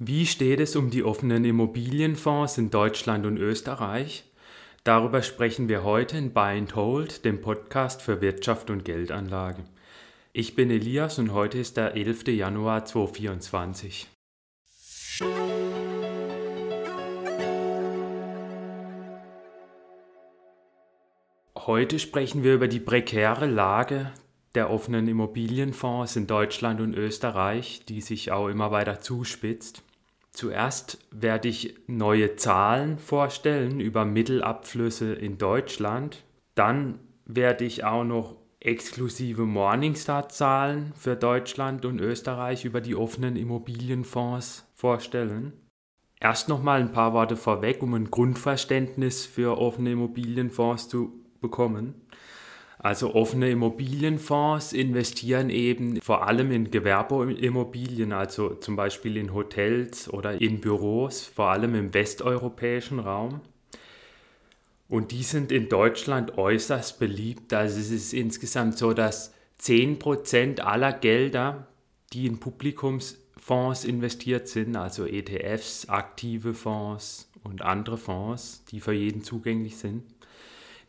Wie steht es um die offenen Immobilienfonds in Deutschland und Österreich? Darüber sprechen wir heute in Buy and Hold, dem Podcast für Wirtschaft und Geldanlage. Ich bin Elias und heute ist der 11. Januar 2024. Heute sprechen wir über die prekäre Lage der offenen Immobilienfonds in Deutschland und Österreich, die sich auch immer weiter zuspitzt. Zuerst werde ich neue Zahlen vorstellen über Mittelabflüsse in Deutschland. Dann werde ich auch noch exklusive Morningstar-Zahlen für Deutschland und Österreich über die offenen Immobilienfonds vorstellen. Erst noch mal ein paar Worte vorweg, um ein Grundverständnis für offene Immobilienfonds zu bekommen. Also offene Immobilienfonds investieren eben vor allem in Gewerbeimmobilien, also zum Beispiel in Hotels oder in Büros, vor allem im westeuropäischen Raum. Und die sind in Deutschland äußerst beliebt. Also es ist insgesamt so, dass 10% aller Gelder, die in Publikumsfonds investiert sind, also ETFs, aktive Fonds und andere Fonds, die für jeden zugänglich sind,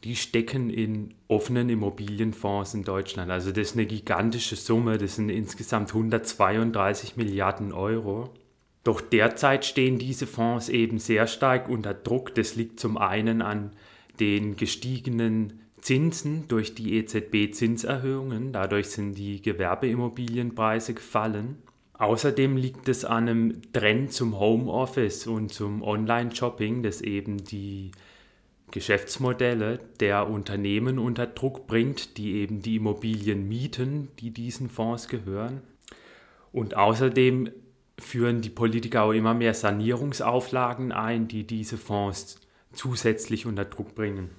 die stecken in offenen Immobilienfonds in Deutschland. Also das ist eine gigantische Summe, das sind insgesamt 132 Milliarden Euro. Doch derzeit stehen diese Fonds eben sehr stark unter Druck. Das liegt zum einen an den gestiegenen Zinsen durch die EZB-Zinserhöhungen. Dadurch sind die Gewerbeimmobilienpreise gefallen. Außerdem liegt es an einem Trend zum Homeoffice und zum Online-Shopping, das eben die Geschäftsmodelle der Unternehmen unter Druck bringt, die eben die Immobilien mieten, die diesen Fonds gehören. Und außerdem führen die Politiker auch immer mehr Sanierungsauflagen ein, die diese Fonds zusätzlich unter Druck bringen.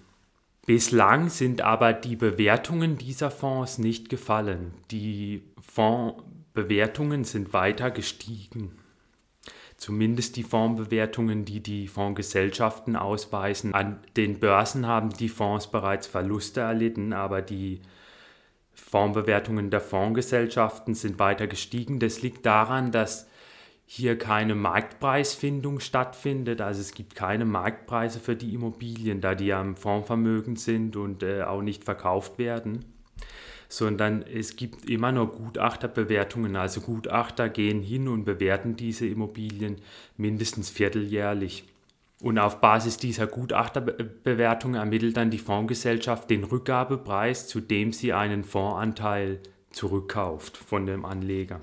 Bislang sind aber die Bewertungen dieser Fonds nicht gefallen. Die Fondsbewertungen sind weiter gestiegen zumindest die Fondsbewertungen, die die Fondsgesellschaften ausweisen. An den Börsen haben die Fonds bereits Verluste erlitten, aber die Fondsbewertungen der Fondsgesellschaften sind weiter gestiegen. Das liegt daran, dass hier keine Marktpreisfindung stattfindet. Also es gibt keine Marktpreise für die Immobilien, da die ja im Fondsvermögen sind und äh, auch nicht verkauft werden sondern es gibt immer nur Gutachterbewertungen. Also Gutachter gehen hin und bewerten diese Immobilien mindestens vierteljährlich. Und auf Basis dieser Gutachterbewertung ermittelt dann die Fondsgesellschaft den Rückgabepreis, zu dem sie einen Fondsanteil zurückkauft von dem Anleger.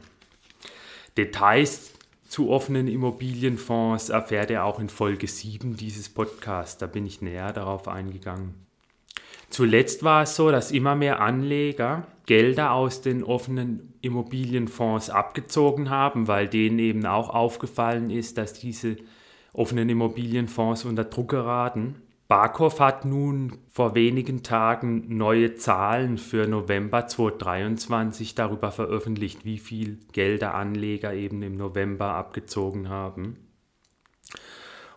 Details zu offenen Immobilienfonds erfährt er auch in Folge 7 dieses Podcasts. Da bin ich näher darauf eingegangen. Zuletzt war es so, dass immer mehr Anleger Gelder aus den offenen Immobilienfonds abgezogen haben, weil denen eben auch aufgefallen ist, dass diese offenen Immobilienfonds unter Druck geraten. Barkov hat nun vor wenigen Tagen neue Zahlen für November 2023 darüber veröffentlicht, wie viel Gelder Anleger eben im November abgezogen haben.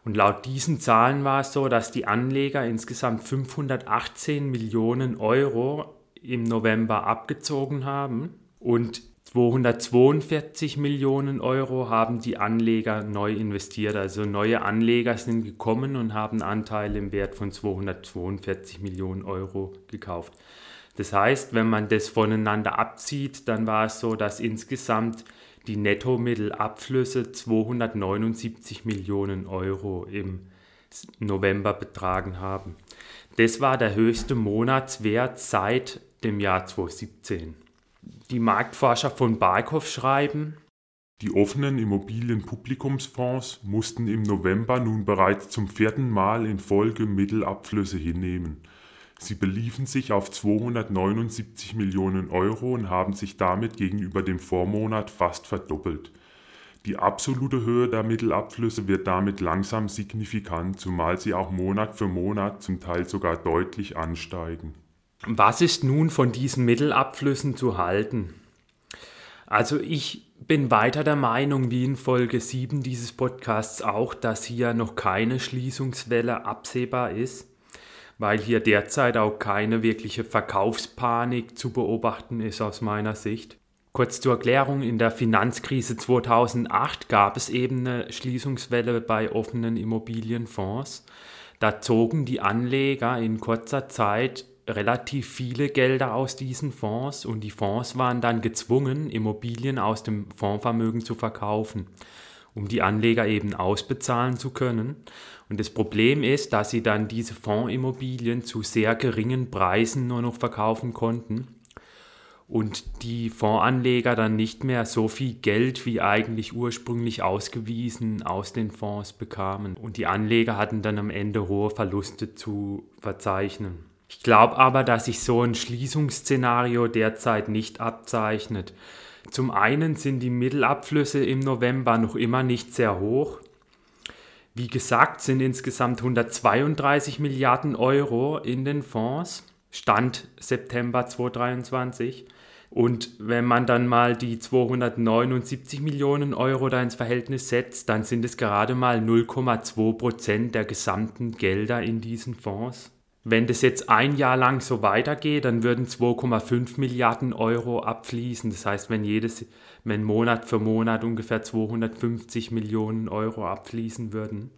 Und laut diesen Zahlen war es so, dass die Anleger insgesamt 518 Millionen Euro im November abgezogen haben und 242 Millionen Euro haben die Anleger neu investiert. Also neue Anleger sind gekommen und haben Anteile im Wert von 242 Millionen Euro gekauft. Das heißt, wenn man das voneinander abzieht, dann war es so, dass insgesamt die Nettomittelabflüsse 279 Millionen Euro im November betragen haben. Das war der höchste Monatswert seit dem Jahr 2017. Die Marktforscher von Barkov schreiben, die offenen Immobilienpublikumsfonds mussten im November nun bereits zum vierten Mal in Folge Mittelabflüsse hinnehmen. Sie beliefen sich auf 279 Millionen Euro und haben sich damit gegenüber dem Vormonat fast verdoppelt. Die absolute Höhe der Mittelabflüsse wird damit langsam signifikant, zumal sie auch Monat für Monat zum Teil sogar deutlich ansteigen. Was ist nun von diesen Mittelabflüssen zu halten? Also ich bin weiter der Meinung, wie in Folge 7 dieses Podcasts auch, dass hier noch keine Schließungswelle absehbar ist weil hier derzeit auch keine wirkliche Verkaufspanik zu beobachten ist aus meiner Sicht. Kurz zur Erklärung, in der Finanzkrise 2008 gab es eben eine Schließungswelle bei offenen Immobilienfonds. Da zogen die Anleger in kurzer Zeit relativ viele Gelder aus diesen Fonds und die Fonds waren dann gezwungen, Immobilien aus dem Fondsvermögen zu verkaufen, um die Anleger eben ausbezahlen zu können. Und das Problem ist, dass sie dann diese Fondsimmobilien zu sehr geringen Preisen nur noch verkaufen konnten und die Fondsanleger dann nicht mehr so viel Geld wie eigentlich ursprünglich ausgewiesen aus den Fonds bekamen. Und die Anleger hatten dann am Ende hohe Verluste zu verzeichnen. Ich glaube aber, dass sich so ein Schließungsszenario derzeit nicht abzeichnet. Zum einen sind die Mittelabflüsse im November noch immer nicht sehr hoch. Wie gesagt, sind insgesamt 132 Milliarden Euro in den Fonds, Stand September 2023. Und wenn man dann mal die 279 Millionen Euro da ins Verhältnis setzt, dann sind es gerade mal 0,2 Prozent der gesamten Gelder in diesen Fonds. Wenn das jetzt ein Jahr lang so weitergeht, dann würden 2,5 Milliarden Euro abfließen. Das heißt, wenn jedes, wenn Monat für Monat ungefähr 250 Millionen Euro abfließen würden.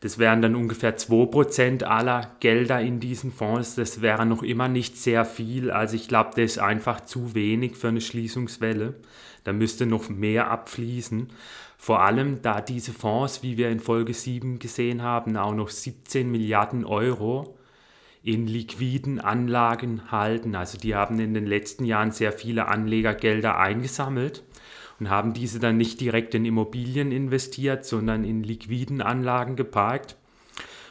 Das wären dann ungefähr 2% aller Gelder in diesen Fonds. Das wäre noch immer nicht sehr viel. Also ich glaube, das ist einfach zu wenig für eine Schließungswelle. Da müsste noch mehr abfließen. Vor allem, da diese Fonds, wie wir in Folge 7 gesehen haben, auch noch 17 Milliarden Euro in liquiden Anlagen halten. Also die haben in den letzten Jahren sehr viele Anlegergelder eingesammelt und haben diese dann nicht direkt in Immobilien investiert, sondern in liquiden Anlagen geparkt.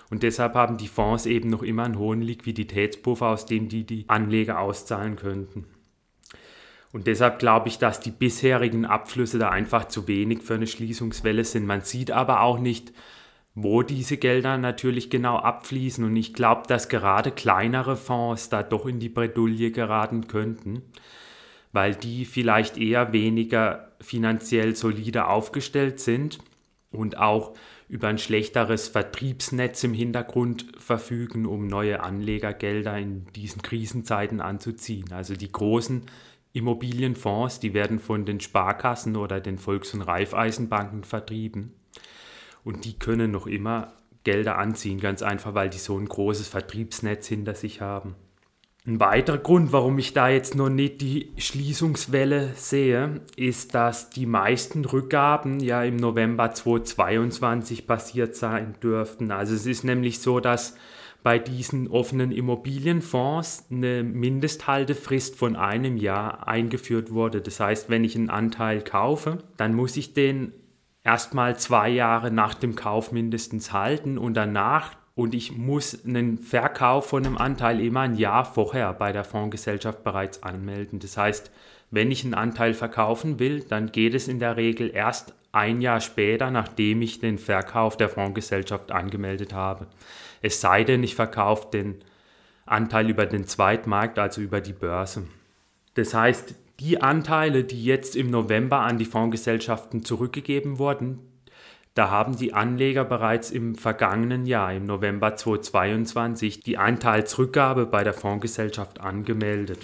Und deshalb haben die Fonds eben noch immer einen hohen Liquiditätspuffer, aus dem die die Anleger auszahlen könnten. Und deshalb glaube ich, dass die bisherigen Abflüsse da einfach zu wenig für eine Schließungswelle sind. Man sieht aber auch nicht, wo diese Gelder natürlich genau abfließen. Und ich glaube, dass gerade kleinere Fonds da doch in die Bredouille geraten könnten, weil die vielleicht eher weniger finanziell solide aufgestellt sind und auch über ein schlechteres Vertriebsnetz im Hintergrund verfügen, um neue Anlegergelder in diesen Krisenzeiten anzuziehen. Also die großen Immobilienfonds, die werden von den Sparkassen oder den Volks- und Raiffeisenbanken vertrieben. Und die können noch immer Gelder anziehen, ganz einfach, weil die so ein großes Vertriebsnetz hinter sich haben. Ein weiterer Grund, warum ich da jetzt noch nicht die Schließungswelle sehe, ist, dass die meisten Rückgaben ja im November 2022 passiert sein dürften. Also es ist nämlich so, dass bei diesen offenen Immobilienfonds eine Mindesthaltefrist von einem Jahr eingeführt wurde. Das heißt, wenn ich einen Anteil kaufe, dann muss ich den erstmal zwei Jahre nach dem Kauf mindestens halten und danach und ich muss einen Verkauf von einem Anteil immer ein Jahr vorher bei der Fondsgesellschaft bereits anmelden. Das heißt, wenn ich einen Anteil verkaufen will, dann geht es in der Regel erst ein Jahr später, nachdem ich den Verkauf der Fondsgesellschaft angemeldet habe. Es sei denn, ich verkaufe den Anteil über den Zweitmarkt, also über die Börse. Das heißt, die Anteile, die jetzt im November an die Fondsgesellschaften zurückgegeben wurden, da haben die Anleger bereits im vergangenen Jahr, im November 2022, die Anteilsrückgabe bei der Fondsgesellschaft angemeldet.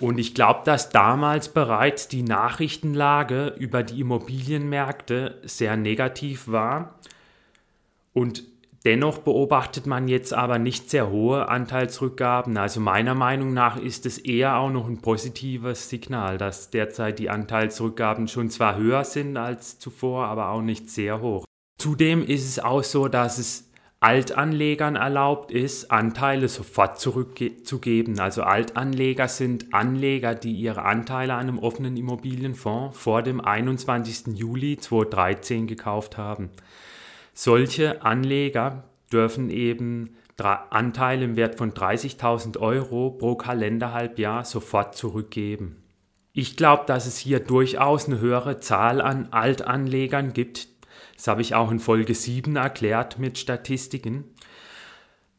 Und ich glaube, dass damals bereits die Nachrichtenlage über die Immobilienmärkte sehr negativ war und Dennoch beobachtet man jetzt aber nicht sehr hohe Anteilsrückgaben. Also meiner Meinung nach ist es eher auch noch ein positives Signal, dass derzeit die Anteilsrückgaben schon zwar höher sind als zuvor, aber auch nicht sehr hoch. Zudem ist es auch so, dass es Altanlegern erlaubt ist, Anteile sofort zurückzugeben. Also Altanleger sind Anleger, die ihre Anteile an einem offenen Immobilienfonds vor dem 21. Juli 2013 gekauft haben. Solche Anleger dürfen eben Anteile im Wert von 30.000 Euro pro Kalenderhalbjahr sofort zurückgeben. Ich glaube, dass es hier durchaus eine höhere Zahl an Altanlegern gibt. Das habe ich auch in Folge 7 erklärt mit Statistiken.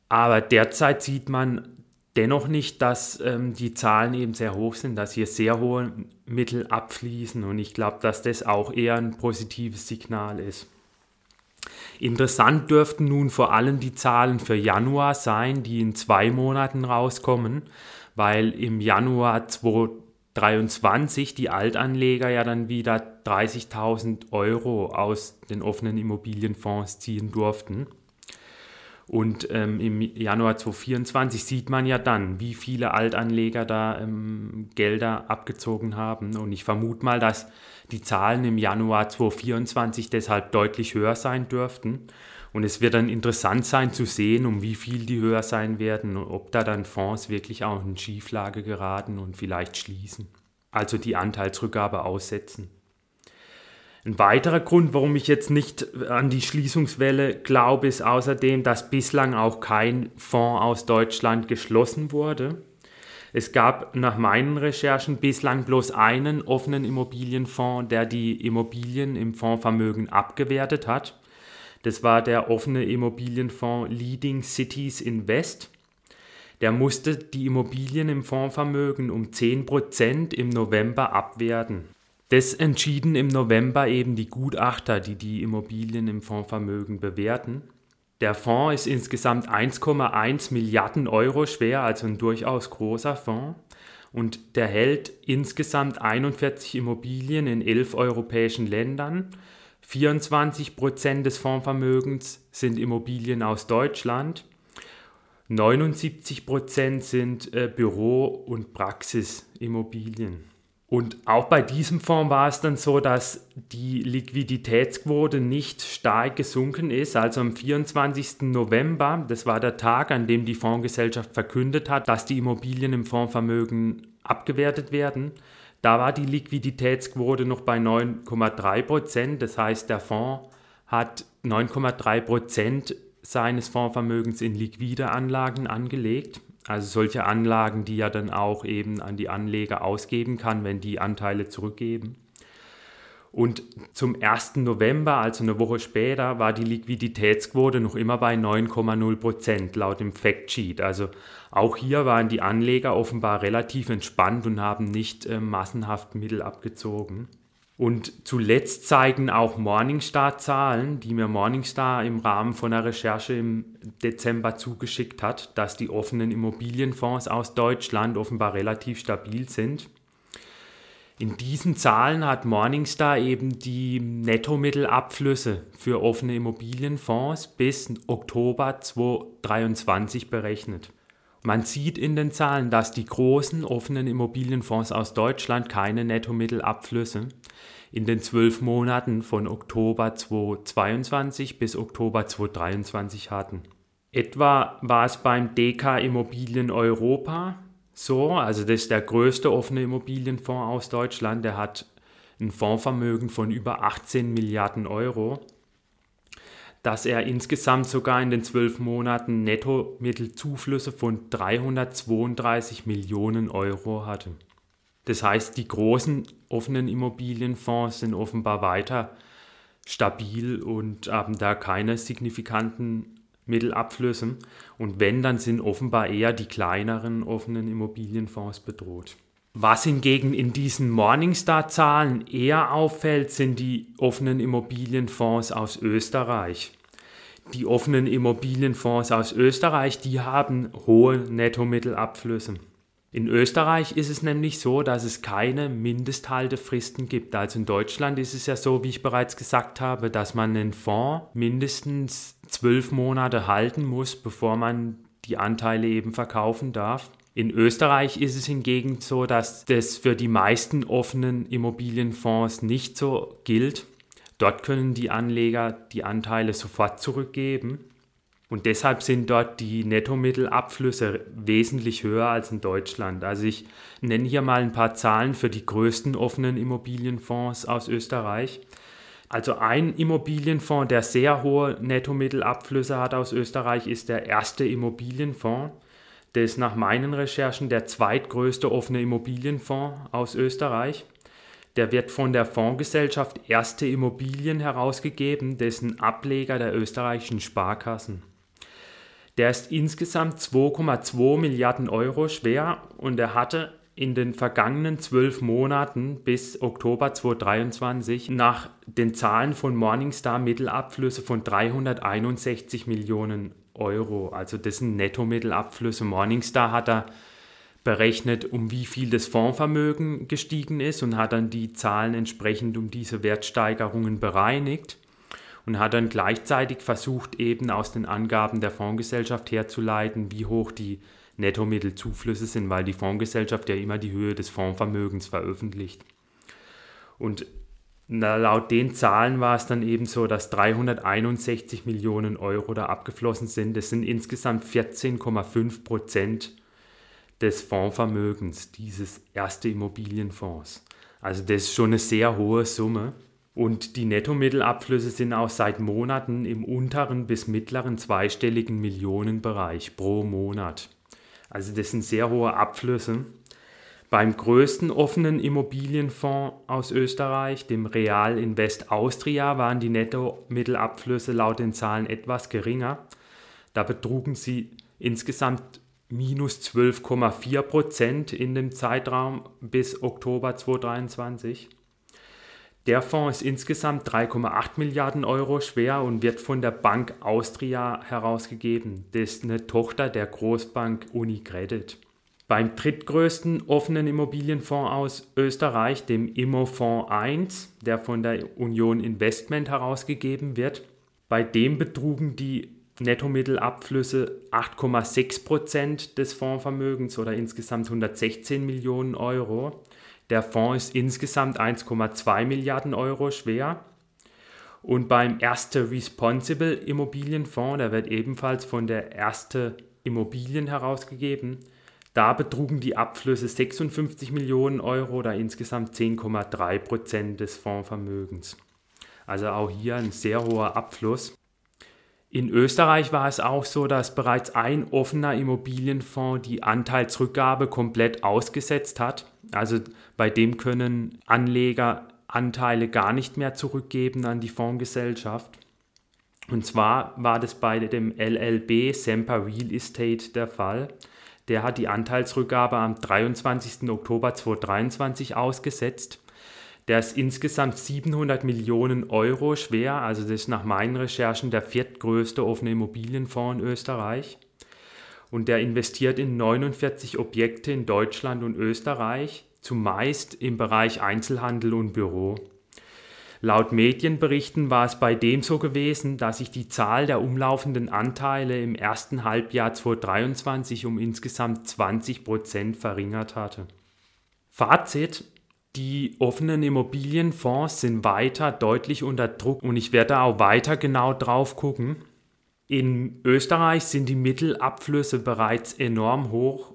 Aber derzeit sieht man dennoch nicht, dass ähm, die Zahlen eben sehr hoch sind, dass hier sehr hohe Mittel abfließen. Und ich glaube, dass das auch eher ein positives Signal ist. Interessant dürften nun vor allem die Zahlen für Januar sein, die in zwei Monaten rauskommen, weil im Januar 2023 2023 die Altanleger ja dann wieder 30.000 Euro aus den offenen Immobilienfonds ziehen durften. Und ähm, im Januar 2024 sieht man ja dann, wie viele Altanleger da ähm, Gelder abgezogen haben. Und ich vermute mal, dass die Zahlen im Januar 2024 deshalb deutlich höher sein dürften. Und es wird dann interessant sein zu sehen, um wie viel die höher sein werden und ob da dann Fonds wirklich auch in Schieflage geraten und vielleicht schließen. Also die Anteilsrückgabe aussetzen. Ein weiterer Grund, warum ich jetzt nicht an die Schließungswelle glaube, ist außerdem, dass bislang auch kein Fonds aus Deutschland geschlossen wurde. Es gab nach meinen Recherchen bislang bloß einen offenen Immobilienfonds, der die Immobilien im Fondsvermögen abgewertet hat. Das war der offene Immobilienfonds Leading Cities Invest. Der musste die Immobilien im Fondsvermögen um 10% im November abwerten. Das entschieden im November eben die Gutachter, die die Immobilien im Fondsvermögen bewerten. Der Fonds ist insgesamt 1,1 Milliarden Euro schwer, also ein durchaus großer Fonds. Und der hält insgesamt 41 Immobilien in elf europäischen Ländern. 24 Prozent des Fondsvermögens sind Immobilien aus Deutschland. 79 Prozent sind äh, Büro- und Praxisimmobilien. Und auch bei diesem Fonds war es dann so, dass die Liquiditätsquote nicht stark gesunken ist. Also am 24. November, das war der Tag, an dem die Fondsgesellschaft verkündet hat, dass die Immobilien im Fondsvermögen abgewertet werden, da war die Liquiditätsquote noch bei 9,3 Prozent. Das heißt, der Fonds hat 9,3 Prozent seines Fondsvermögens in liquide Anlagen angelegt. Also solche Anlagen, die er dann auch eben an die Anleger ausgeben kann, wenn die Anteile zurückgeben. Und zum 1. November, also eine Woche später, war die Liquiditätsquote noch immer bei 9,0 Prozent laut dem Factsheet. Also auch hier waren die Anleger offenbar relativ entspannt und haben nicht äh, massenhaft Mittel abgezogen. Und zuletzt zeigen auch Morningstar-Zahlen, die mir Morningstar im Rahmen von einer Recherche im Dezember zugeschickt hat, dass die offenen Immobilienfonds aus Deutschland offenbar relativ stabil sind. In diesen Zahlen hat Morningstar eben die Nettomittelabflüsse für offene Immobilienfonds bis Oktober 2023 berechnet. Man sieht in den Zahlen, dass die großen offenen Immobilienfonds aus Deutschland keine Nettomittelabflüsse in den zwölf Monaten von Oktober 2022 bis Oktober 2023 hatten. Etwa war es beim DK Immobilien Europa so, also das ist der größte offene Immobilienfonds aus Deutschland, der hat ein Fondsvermögen von über 18 Milliarden Euro dass er insgesamt sogar in den zwölf Monaten Nettomittelzuflüsse von 332 Millionen Euro hatte. Das heißt, die großen offenen Immobilienfonds sind offenbar weiter stabil und haben da keine signifikanten Mittelabflüsse. Und wenn, dann sind offenbar eher die kleineren offenen Immobilienfonds bedroht. Was hingegen in diesen Morningstar-Zahlen eher auffällt, sind die offenen Immobilienfonds aus Österreich. Die offenen Immobilienfonds aus Österreich, die haben hohe Nettomittelabflüsse. In Österreich ist es nämlich so, dass es keine Mindesthaltefristen gibt. Also in Deutschland ist es ja so, wie ich bereits gesagt habe, dass man einen Fonds mindestens zwölf Monate halten muss, bevor man die Anteile eben verkaufen darf. In Österreich ist es hingegen so, dass das für die meisten offenen Immobilienfonds nicht so gilt. Dort können die Anleger die Anteile sofort zurückgeben und deshalb sind dort die Nettomittelabflüsse wesentlich höher als in Deutschland. Also ich nenne hier mal ein paar Zahlen für die größten offenen Immobilienfonds aus Österreich. Also ein Immobilienfonds, der sehr hohe Nettomittelabflüsse hat aus Österreich, ist der erste Immobilienfonds. Der ist nach meinen Recherchen der zweitgrößte offene Immobilienfonds aus Österreich. Der wird von der Fondsgesellschaft Erste Immobilien herausgegeben, dessen Ableger der österreichischen Sparkassen. Der ist insgesamt 2,2 Milliarden Euro schwer und er hatte in den vergangenen zwölf Monaten bis Oktober 2023 nach den Zahlen von Morningstar Mittelabflüsse von 361 Millionen Euro. Also das sind Nettomittelabflüsse. Morningstar hat da berechnet, um wie viel das Fondsvermögen gestiegen ist und hat dann die Zahlen entsprechend um diese Wertsteigerungen bereinigt und hat dann gleichzeitig versucht, eben aus den Angaben der Fondsgesellschaft herzuleiten, wie hoch die Nettomittelzuflüsse sind, weil die Fondsgesellschaft ja immer die Höhe des Fondsvermögens veröffentlicht. Und laut den Zahlen war es dann eben so, dass 361 Millionen Euro da abgeflossen sind. Das sind insgesamt 14,5 Prozent des Fondsvermögens dieses erste Immobilienfonds. Also das ist schon eine sehr hohe Summe. Und die Nettomittelabflüsse sind auch seit Monaten im unteren bis mittleren zweistelligen Millionenbereich pro Monat. Also das sind sehr hohe Abflüsse. Beim größten offenen Immobilienfonds aus Österreich, dem Real Invest Austria, waren die Nettomittelabflüsse laut den Zahlen etwas geringer. Da betrugen sie insgesamt minus 12,4 Prozent in dem Zeitraum bis Oktober 2023. Der Fonds ist insgesamt 3,8 Milliarden Euro schwer und wird von der Bank Austria herausgegeben. Das ist eine Tochter der Großbank Unicredit. Beim drittgrößten offenen Immobilienfonds aus Österreich, dem Immofonds 1, der von der Union Investment herausgegeben wird, bei dem betrugen die Nettomittelabflüsse 8,6 Prozent des Fondsvermögens oder insgesamt 116 Millionen Euro. Der Fonds ist insgesamt 1,2 Milliarden Euro schwer. Und beim Erste Responsible Immobilienfonds, der wird ebenfalls von der Erste Immobilien herausgegeben, da betrugen die Abflüsse 56 Millionen Euro oder insgesamt 10,3 Prozent des Fondsvermögens. Also auch hier ein sehr hoher Abfluss. In Österreich war es auch so, dass bereits ein offener Immobilienfonds die Anteilsrückgabe komplett ausgesetzt hat. Also bei dem können Anleger Anteile gar nicht mehr zurückgeben an die Fondsgesellschaft. Und zwar war das bei dem LLB Semper Real Estate der Fall. Der hat die Anteilsrückgabe am 23. Oktober 2023 ausgesetzt. Der ist insgesamt 700 Millionen Euro schwer, also das ist nach meinen Recherchen der viertgrößte offene Immobilienfonds in Österreich. Und der investiert in 49 Objekte in Deutschland und Österreich, zumeist im Bereich Einzelhandel und Büro. Laut Medienberichten war es bei dem so gewesen, dass sich die Zahl der umlaufenden Anteile im ersten Halbjahr 2023 um insgesamt 20 Prozent verringert hatte. Fazit, die offenen Immobilienfonds sind weiter deutlich unter Druck und ich werde auch weiter genau drauf gucken. In Österreich sind die Mittelabflüsse bereits enorm hoch,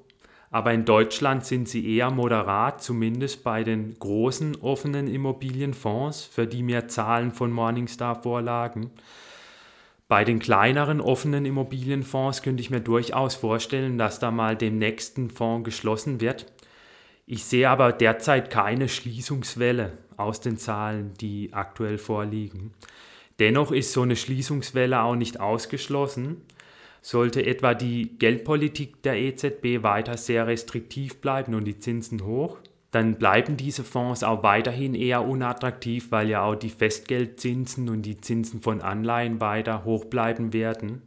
aber in Deutschland sind sie eher moderat, zumindest bei den großen offenen Immobilienfonds, für die mir Zahlen von Morningstar vorlagen. Bei den kleineren offenen Immobilienfonds könnte ich mir durchaus vorstellen, dass da mal dem nächsten Fonds geschlossen wird. Ich sehe aber derzeit keine Schließungswelle aus den Zahlen, die aktuell vorliegen. Dennoch ist so eine Schließungswelle auch nicht ausgeschlossen. Sollte etwa die Geldpolitik der EZB weiter sehr restriktiv bleiben und die Zinsen hoch, dann bleiben diese Fonds auch weiterhin eher unattraktiv, weil ja auch die Festgeldzinsen und die Zinsen von Anleihen weiter hoch bleiben werden.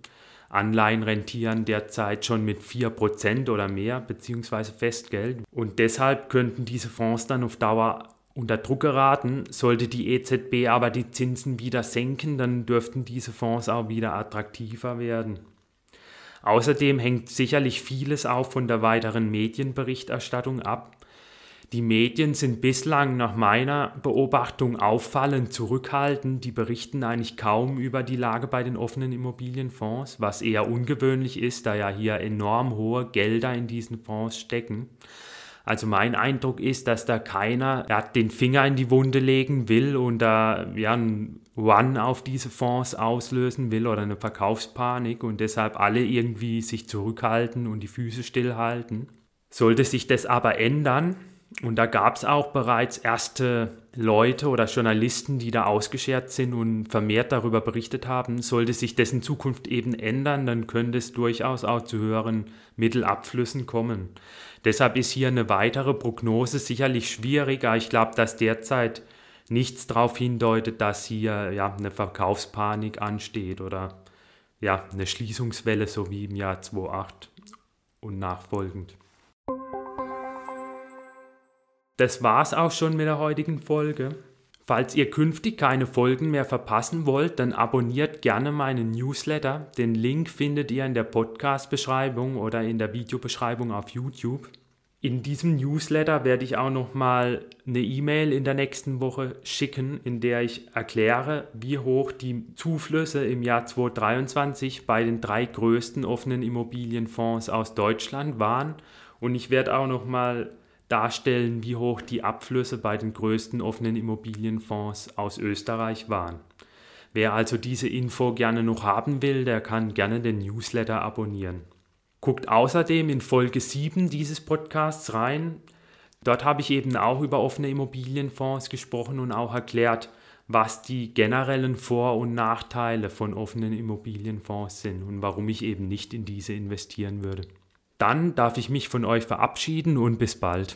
Anleihen rentieren derzeit schon mit 4% oder mehr, beziehungsweise Festgeld. Und deshalb könnten diese Fonds dann auf Dauer unter Druck geraten. Sollte die EZB aber die Zinsen wieder senken, dann dürften diese Fonds auch wieder attraktiver werden. Außerdem hängt sicherlich vieles auch von der weiteren Medienberichterstattung ab. Die Medien sind bislang nach meiner Beobachtung auffallend zurückhaltend. Die berichten eigentlich kaum über die Lage bei den offenen Immobilienfonds, was eher ungewöhnlich ist, da ja hier enorm hohe Gelder in diesen Fonds stecken. Also mein Eindruck ist, dass da keiner ja, den Finger in die Wunde legen will und da ja, ein Run auf diese Fonds auslösen will oder eine Verkaufspanik und deshalb alle irgendwie sich zurückhalten und die Füße stillhalten. Sollte sich das aber ändern, und da gab es auch bereits erste Leute oder Journalisten, die da ausgeschert sind und vermehrt darüber berichtet haben. Sollte sich dessen Zukunft eben ändern, dann könnte es durchaus auch zu höheren Mittelabflüssen kommen. Deshalb ist hier eine weitere Prognose sicherlich schwieriger. Ich glaube, dass derzeit nichts darauf hindeutet, dass hier ja, eine Verkaufspanik ansteht oder ja, eine Schließungswelle, so wie im Jahr 2008 und nachfolgend. Das war's auch schon mit der heutigen Folge. Falls ihr künftig keine Folgen mehr verpassen wollt, dann abonniert gerne meinen Newsletter. Den Link findet ihr in der Podcast-Beschreibung oder in der Videobeschreibung auf YouTube. In diesem Newsletter werde ich auch nochmal eine E-Mail in der nächsten Woche schicken, in der ich erkläre, wie hoch die Zuflüsse im Jahr 2023 bei den drei größten offenen Immobilienfonds aus Deutschland waren. Und ich werde auch nochmal darstellen, wie hoch die Abflüsse bei den größten offenen Immobilienfonds aus Österreich waren. Wer also diese Info gerne noch haben will, der kann gerne den Newsletter abonnieren. Guckt außerdem in Folge 7 dieses Podcasts rein. Dort habe ich eben auch über offene Immobilienfonds gesprochen und auch erklärt, was die generellen Vor- und Nachteile von offenen Immobilienfonds sind und warum ich eben nicht in diese investieren würde. Dann darf ich mich von euch verabschieden und bis bald.